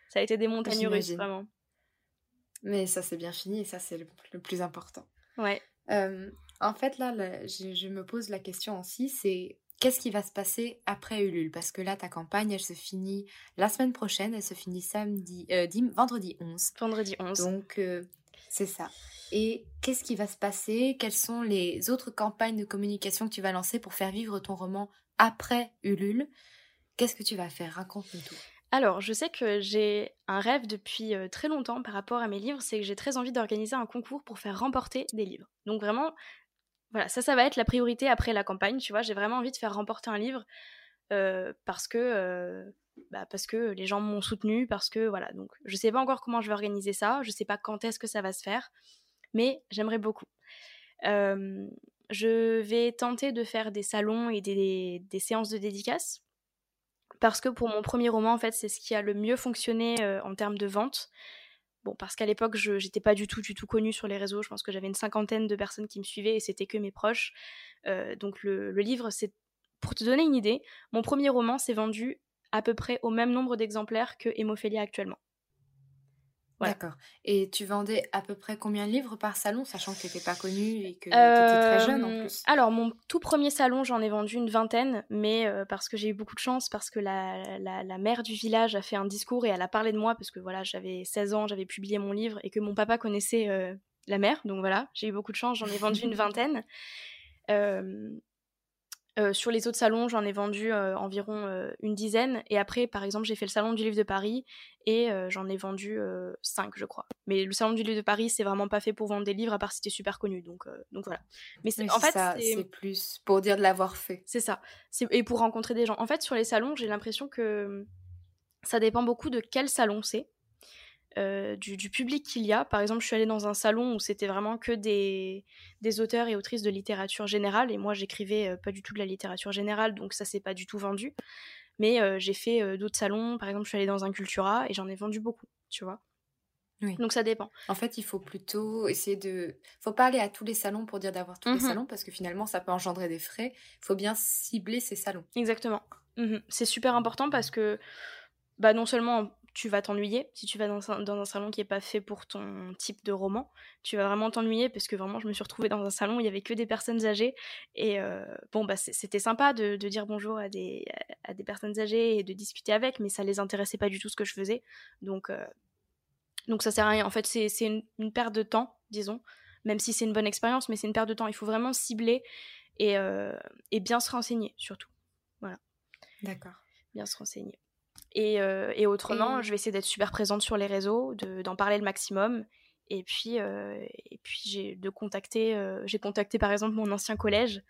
Ça a été des montagnes russes, vraiment. Mais ça s'est bien fini et ça, c'est le, plus important. Ouais. Euh, en fait, là, je, me pose la question aussi, c'est qu'est-ce qui va se passer après Ulule? Parce que là, ta campagne, elle se finit la semaine prochaine, elle se finit samedi, euh, vendredi 11. Vendredi 11. Donc, euh, c'est ça. Et qu'est-ce qui va se passer? Quelles sont les autres campagnes de communication que tu vas lancer pour faire vivre ton roman après Ulule? Qu'est-ce que tu vas faire? Raconte-nous tout. Alors, je sais que j'ai un rêve depuis euh, très longtemps par rapport à mes livres, c'est que j'ai très envie d'organiser un concours pour faire remporter des livres. Donc vraiment, voilà, ça, ça va être la priorité après la campagne, tu vois. J'ai vraiment envie de faire remporter un livre euh, parce que euh, bah, parce que les gens m'ont soutenu, parce que voilà. Donc, je sais pas encore comment je vais organiser ça, je sais pas quand est-ce que ça va se faire, mais j'aimerais beaucoup. Euh, je vais tenter de faire des salons et des, des, séances de dédicaces parce que pour mon premier roman, en fait, c'est ce qui a le mieux fonctionné en termes de vente. Parce qu'à l'époque, je n'étais pas du tout, du tout connue sur les réseaux. Je pense que j'avais une cinquantaine de personnes qui me suivaient et c'était que mes proches. Euh, donc le, le livre, c'est pour te donner une idée, mon premier roman s'est vendu à peu près au même nombre d'exemplaires que Hémophilia actuellement. D'accord. Et tu vendais à peu près combien de livres par salon, sachant que tu n'étais pas connue et que tu étais très jeune en plus? Alors, mon tout premier salon, j'en ai vendu une vingtaine, mais euh, parce que j'ai eu beaucoup de chance, parce que la, la, mère du village a fait un discours et elle a parlé de moi, parce que voilà, j'avais 16 ans, j'avais publié mon livre et que mon papa connaissait euh, la mère, donc voilà, j'ai eu beaucoup de chance, j'en ai vendu une <laughs> vingtaine. Euh, sur les autres salons, j'en ai vendu euh, environ euh, une dizaine. Et après, par exemple, j'ai fait le salon du livre de Paris et j'en ai vendu cinq, je crois. Mais le salon du livre de Paris, c'est vraiment pas fait pour vendre des livres à part si t'es super connu. Donc, donc voilà. Mais, en fait, c'est plus pour dire de l'avoir fait. C'est ça. Et pour rencontrer des gens. En fait, sur les salons, j'ai l'impression que ça dépend beaucoup de quel salon c'est. Euh, du, public qu'il y a. Par exemple, je suis allée dans un salon où c'était vraiment que des, des, auteurs et autrices de littérature générale, et moi j'écrivais euh, pas du tout de la littérature générale, donc ça s'est pas du tout vendu. Mais euh, j'ai fait d'autres salons, par exemple, je suis allée dans un Cultura et j'en ai vendu beaucoup, tu vois. Donc ça dépend. En fait, il faut plutôt essayer de. faut pas aller à tous les salons pour dire d'avoir tous les Mhm. salons parce que finalement, ça peut engendrer des frais. Il faut bien cibler ces salons. Exactement. Mhm. C'est super important parce que bah, non seulement tu vas t'ennuyer si tu vas dans un, dans un salon qui est pas fait pour ton type de roman, tu vas vraiment t'ennuyer parce que vraiment je me suis retrouvée dans un salon où il y avait que des personnes âgées et euh, bon bah c'était sympa de, de dire bonjour à des, à des personnes âgées et de discuter avec, mais ça les intéressait pas du tout ce que je faisais, donc euh, donc ça sert à rien. En fait c'est c'est une, une perte de temps, disons, même si c'est une bonne expérience, mais c'est une perte de temps. Il faut vraiment cibler et, euh, et bien se renseigner surtout D'accord. bien se renseigner. Et, euh, et autrement, Et- je vais essayer d'être super présente sur les réseaux, de- d'en parler le maximum. Et puis, euh, et puis j'ai de contacter, euh, j'ai contacté par exemple mon ancien collège.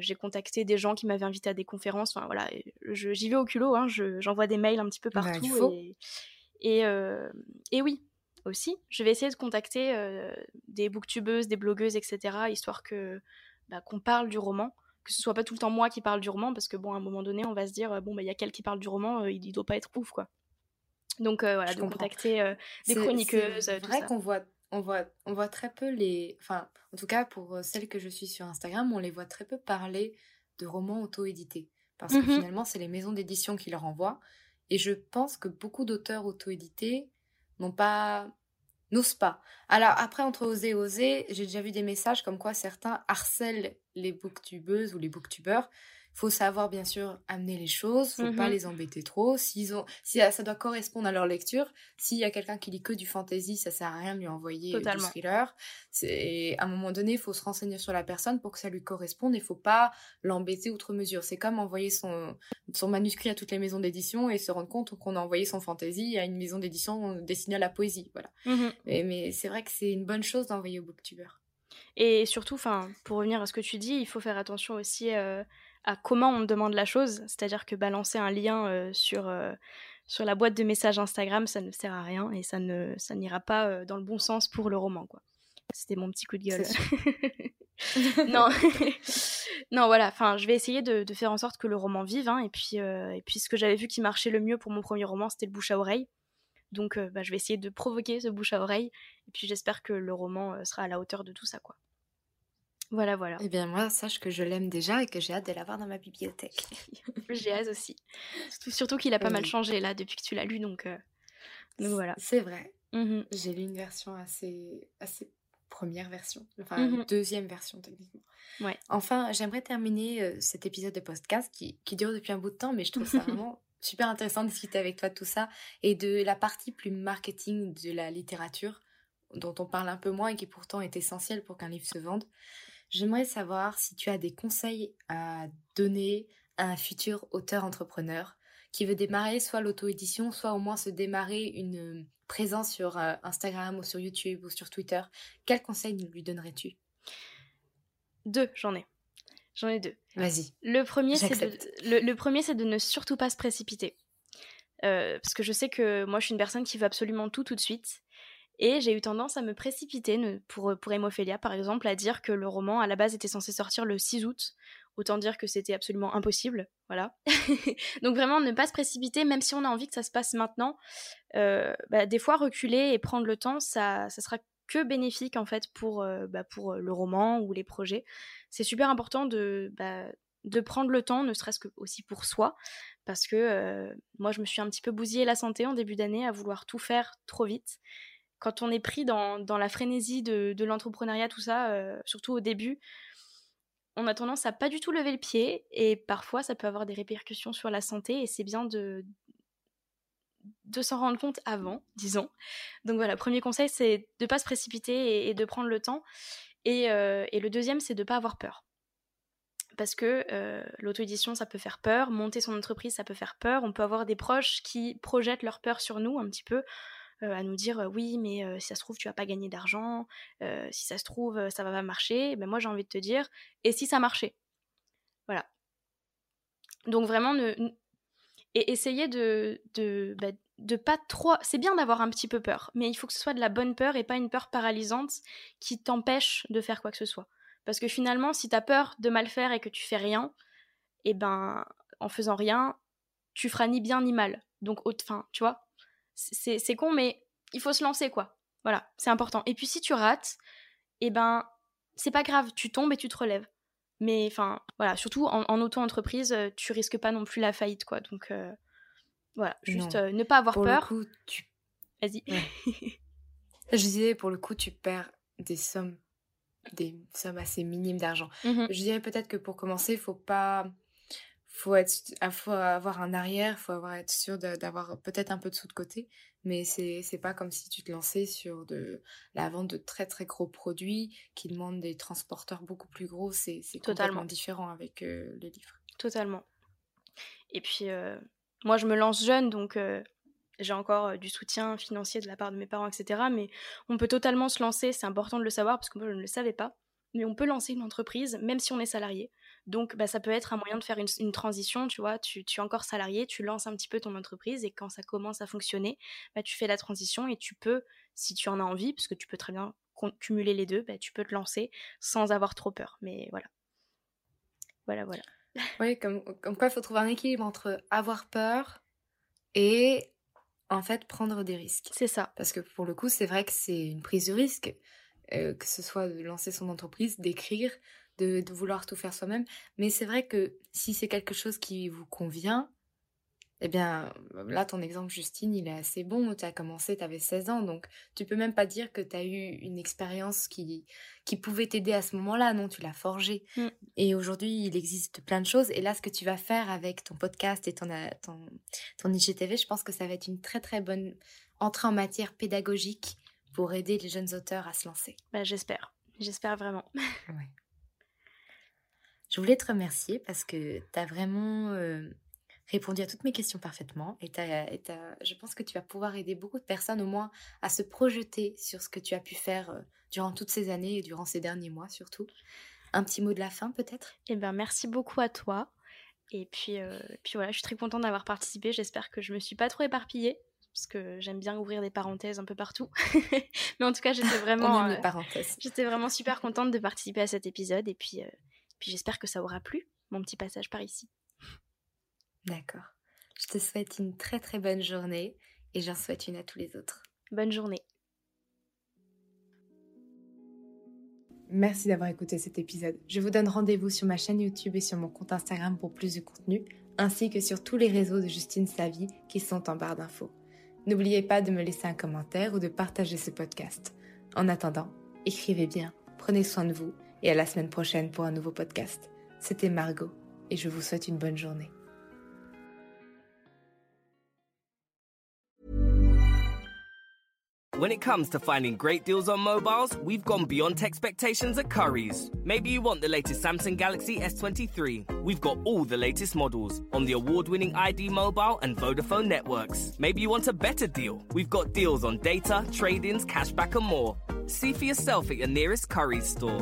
J'ai contacté des gens qui m'avaient invité à des conférences. Enfin voilà, j'y vais au culot. Hein, je- J'envoie des mails un petit peu Bah, partout. et, et, et oui, aussi, je vais essayer de contacter euh, des booktubeuses, des blogueuses, etc. Histoire que bah, qu'on parle du roman que ce soit pas tout le temps moi qui parle du roman parce que bon à un moment donné on va se dire euh, bon bah il y a quelqu'un qui parle du roman euh, il, il doit pas être ouf quoi donc euh, voilà Je de comprends. contacter des chroniqueuses C'est vrai qu'on voit, on voit, on voit très peu les. Enfin, en tout cas, pour celles que je suis sur Instagram, on les voit très peu parler de romans auto-édités. Parce que Mhm. finalement, c'est les maisons d'édition qui leur envoient. Et je pense que beaucoup d'auteurs auto-édités n'ont pas. N'osent pas. Alors, après, entre oser et oser, j'ai déjà vu des messages comme quoi certains harcèlent les booktubeuses ou les booktubeurs. Faut savoir, bien sûr, amener les choses, faut pas Mhm. les embêter trop. S'ils ont, si ça ça doit correspondre à leur lecture, s'il y a quelqu'un qui lit que du fantasy, ça sert à rien de lui envoyer euh, du Totalement. thriller. C'est à un moment donné, il faut se renseigner sur la personne pour que ça lui corresponde. Il faut pas l'embêter outre mesure. C'est comme envoyer son son manuscrit à toutes les maisons d'édition et se rendre compte qu'on a envoyé son fantasy à une maison d'édition destinée à la poésie. Voilà. Mhm. Mais, mais c'est vrai que c'est une bonne chose d'envoyer au booktubeur. et surtout enfin pour revenir à ce que tu dis il faut faire attention aussi euh, à comment on demande la chose c'est-à-dire que balancer un lien euh, sur euh, sur la boîte de messages Instagram ça ne sert à rien et ça ne ça n'ira pas euh, dans le bon sens pour le roman quoi c'était mon petit coup de gueule <laughs> non, <laughs> non, voilà. Enfin, je vais essayer de, de faire en sorte que le roman vive. hein, et puis, et puis, ce que j'avais vu qui marchait le mieux pour mon premier roman, c'était le bouche à oreille. Donc, bah, je vais essayer de provoquer ce bouche à oreille. Et puis, j'espère que le roman sera à la hauteur de tout ça, quoi. Voilà, voilà. Eh bien, moi, sache que je l'aime déjà et que j'ai hâte de l'avoir dans ma bibliothèque. <laughs> J'ai hâte aussi. Surtout, surtout qu'il a pas mal changé là depuis que tu l'as lu, donc, euh, donc voilà. C'est vrai. Mhm. J'ai lu une version assez, assez première version, enfin Mhm. deuxième version techniquement. Ouais. Enfin, j'aimerais terminer euh, cet épisode de podcast qui, qui dure depuis un bout de temps, mais je trouve ça <laughs> vraiment super intéressant de discuter avec toi de tout ça et de la partie plus marketing de la littérature dont on parle un peu moins et qui pourtant est essentielle pour qu'un livre se vende. J'aimerais savoir si tu as des conseils à donner à un futur auteur entrepreneur qui veut démarrer soit l'auto-édition, soit au moins se démarrer une euh, présence sur euh, Instagram ou sur YouTube ou sur Twitter. Quel conseil lui donnerais-tu? Deux, j'en ai. J'en ai deux. Vas-y. Le premier, c'est de, le premier, c'est de ne surtout pas se précipiter. Euh, parce que je sais que moi, je suis une personne qui veut absolument tout tout de suite. Et j'ai eu tendance à me précipiter, pour, pour Hémophilia par exemple, à dire que le roman à la base était censé sortir le 6 août. Autant dire que c'était absolument impossible. Voilà. <laughs> Donc vraiment, ne pas se précipiter, même si on a envie que ça se passe maintenant. Euh, bah, des fois, reculer et prendre le temps, ça, ça sera que bénéfique en fait pour, euh, bah, pour le roman ou les projets. C'est super important de, bah, de prendre le temps, ne serait-ce que aussi pour soi, parce que euh, moi je me suis un petit peu bousillé la santé en début d'année à vouloir tout faire trop vite. Quand on est pris dans, la frénésie de, l'entrepreneuriat, tout ça, euh, surtout au début, on a tendance à pas du tout lever le pied et parfois ça peut avoir des répercussions sur la santé et c'est bien de s'en rendre compte avant, disons. Donc voilà, premier conseil, c'est de pas se précipiter et, de prendre le temps. Et, euh, et le deuxième, c'est de pas avoir peur. Parce que euh, l'auto-édition, ça peut faire peur, monter son entreprise, ça peut faire peur. On peut avoir des proches qui projettent leur peur sur nous un petit peu, à nous dire euh, oui, mais euh, si ça se trouve, tu vas pas gagner d'argent, euh, si ça se trouve, euh, ça va pas marcher. Ben moi, j'ai envie de te dire, et si ça marchait? Voilà. Donc vraiment, ne, et essayer de, de, bah, de pas trop. C'est bien d'avoir un petit peu peur, mais il faut que ce soit de la bonne peur et pas une peur paralysante qui t'empêche de faire quoi que ce soit. Parce que finalement, si t'as peur de mal faire et que tu fais rien, et ben, en faisant rien, tu feras ni bien ni mal. Donc, enfin, tu vois, c'est c'est con, mais il faut se lancer, quoi. Voilà, c'est important. Et puis si tu rates, eh ben, c'est pas grave, tu tombes et tu te relèves. Mais enfin, voilà, surtout en, auto-entreprise, euh, tu risques pas non plus la faillite, quoi. Donc, euh, voilà, juste euh, ne pas avoir pour peur. Le coup, tu... Vas-y. <laughs> Je disais, pour le coup, tu perds des sommes, des sommes assez minimes d'argent. Mmh Je dirais peut-être que pour commencer, il faut pas faut être faut avoir un arrière, faut avoir être sûr d'avoir peut-être un peu de sous de côté, mais c'est c'est pas comme si tu te lançais sur de la vente de très très gros produits qui demandent des transporteurs beaucoup plus gros, c'est c'est totalement différent avec euh, les livres. Totalement. Et puis euh, moi je me lance jeune donc euh, j'ai encore du soutien financier de la part de mes parents, etc. Mais on peut totalement se lancer, c'est important de le savoir parce que moi je ne le savais pas. Mais on peut lancer une entreprise même si on est salarié. Donc, bah, ça peut être un moyen de faire une, transition, tu vois. Tu, es encore salarié, tu lances un petit peu ton entreprise et quand ça commence à fonctionner, bah, tu fais la transition et tu peux, si tu en as envie, parce que tu peux très bien cumuler les deux, bah, tu peux te lancer sans avoir trop peur. Mais voilà. Voilà, voilà. <laughs> Oui, comme, comme quoi il faut trouver un équilibre entre avoir peur et en fait prendre des risques. C'est ça. Parce que pour le coup, c'est vrai que c'est une prise de risque, euh, que ce soit de lancer son entreprise, d'écrire, de, vouloir tout faire soi-même. Mais c'est vrai que si c'est quelque chose qui vous convient, eh bien, là, ton exemple, Justine, il est assez bon. Tu as commencé, tu avais 16 ans, donc tu peux même pas dire que tu as eu une expérience qui, qui pouvait t'aider à ce moment-là. Non, tu l'as forgé. Mm. Et aujourd'hui, il existe plein de choses. Et là, ce que tu vas faire avec ton podcast et ton, ton, ton IGTV, je pense que ça va être une très, très bonne entrée en matière pédagogique pour aider les jeunes auteurs à se lancer. Bah, J'espère. J'espère vraiment. Ouais. Je voulais te remercier parce que tu as vraiment euh, répondu à toutes mes questions parfaitement et, je pense que tu vas pouvoir aider beaucoup de personnes au moins à se projeter sur ce que tu as pu faire euh, durant toutes ces années et durant ces derniers mois surtout. Un petit mot de la fin peut-être? Eh bien merci beaucoup à toi. Et puis, euh, puis voilà, je suis très contente d'avoir participé. J'espère que je me suis pas trop éparpillée parce que j'aime bien ouvrir des parenthèses un peu partout. <laughs> Mais en tout cas, j'étais vraiment, j'étais vraiment super contente de participer à cet épisode. Et puis, puis j'espère que ça aura plu, mon petit passage par ici. D'accord. Je te souhaite une très très bonne journée et j'en souhaite une à tous les autres. Bonne journée. Merci d'avoir écouté cet épisode. Je vous donne rendez-vous sur ma chaîne YouTube et sur mon compte Instagram pour plus de contenu, ainsi que sur tous les réseaux de Justine Savie qui sont en barre d'infos. N'oubliez pas de me laisser un commentaire ou de partager ce podcast. En attendant, écrivez bien, prenez soin de vous et à la semaine prochaine pour un nouveau podcast. C'était Margot et je vous souhaite une bonne journée. When it comes to finding great deals on mobiles, we've gone beyond expectations at Curry's. Maybe you want the latest Samsung Galaxy S23. We've got all the latest models on the award winning ID Mobile and Vodafone networks. Maybe you want a better deal. We've got deals on data, trade ins, cashback, and more. See for yourself at your nearest Curry's store.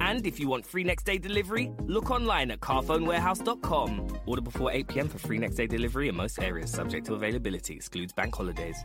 And if you want free next day delivery, look online at carphonewarehouse.com. Order before 8 pm for free next day delivery in most areas, subject to availability, excludes bank holidays.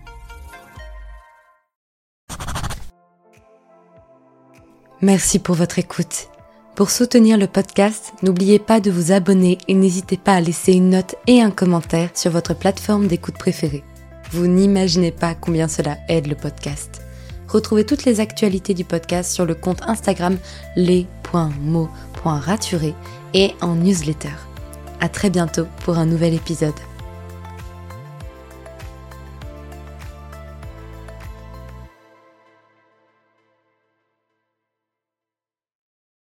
Merci pour votre écoute. Pour soutenir le podcast, n'oubliez pas de vous abonner et n'hésitez pas à laisser une note et un commentaire sur votre plateforme d'écoute préférée. Vous n'imaginez pas combien cela aide le podcast. Retrouvez toutes les actualités du podcast sur le compte Instagram les.mots.raturés et en newsletter. À très bientôt pour un nouvel épisode.